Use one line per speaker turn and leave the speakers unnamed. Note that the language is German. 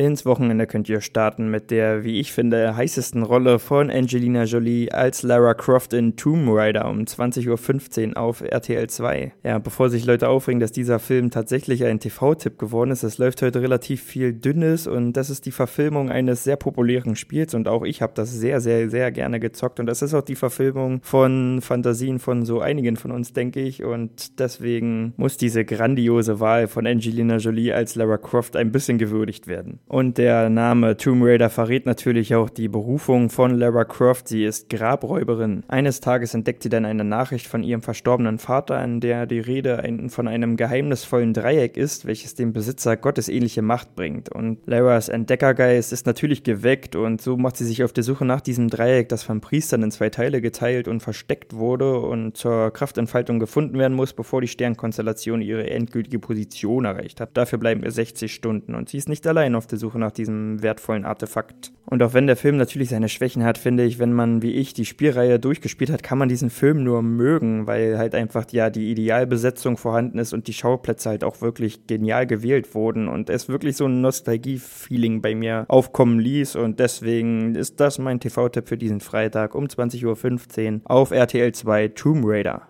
Ins Wochenende könnt ihr starten mit der, wie ich finde, heißesten Rolle von Angelina Jolie als Lara Croft in Tomb Raider um 20.15 Uhr auf RTL 2. Ja, bevor sich Leute aufregen, dass dieser Film tatsächlich ein TV-Tipp geworden ist, es läuft heute relativ viel Dünnes und das ist die Verfilmung eines sehr populären Spiels und auch ich habe das sehr, sehr, sehr gerne gezockt und das ist auch die Verfilmung von Fantasien von so einigen von uns, denke ich und deswegen muss diese grandiose Wahl von Angelina Jolie als Lara Croft ein bisschen gewürdigt werden. Und der Name Tomb Raider verrät natürlich auch die Berufung von Lara Croft. Sie ist Grabräuberin. Eines Tages entdeckt sie dann eine Nachricht von ihrem verstorbenen Vater, in der die Rede von einem geheimnisvollen Dreieck ist, welches dem Besitzer gottesähnliche Macht bringt. Und Laras Entdeckergeist ist natürlich geweckt und so macht sie sich auf der Suche nach diesem Dreieck, das von Priestern in zwei Teile geteilt und versteckt wurde und zur Kraftentfaltung gefunden werden muss, bevor die Sternkonstellation ihre endgültige Position erreicht hat. Dafür bleiben ihr 60 Stunden und sie ist nicht allein auf der Suche nach diesem wertvollen Artefakt. Und auch wenn der Film natürlich seine Schwächen hat, finde ich, wenn man wie ich die Spielreihe durchgespielt hat, kann man diesen Film nur mögen, weil halt einfach ja die Idealbesetzung vorhanden ist und die Schauplätze halt auch wirklich genial gewählt wurden und es wirklich so ein Nostalgie-Feeling bei mir aufkommen ließ und deswegen ist das mein TV-Tipp für diesen Freitag um 20.15 Uhr auf RTL 2 Tomb Raider.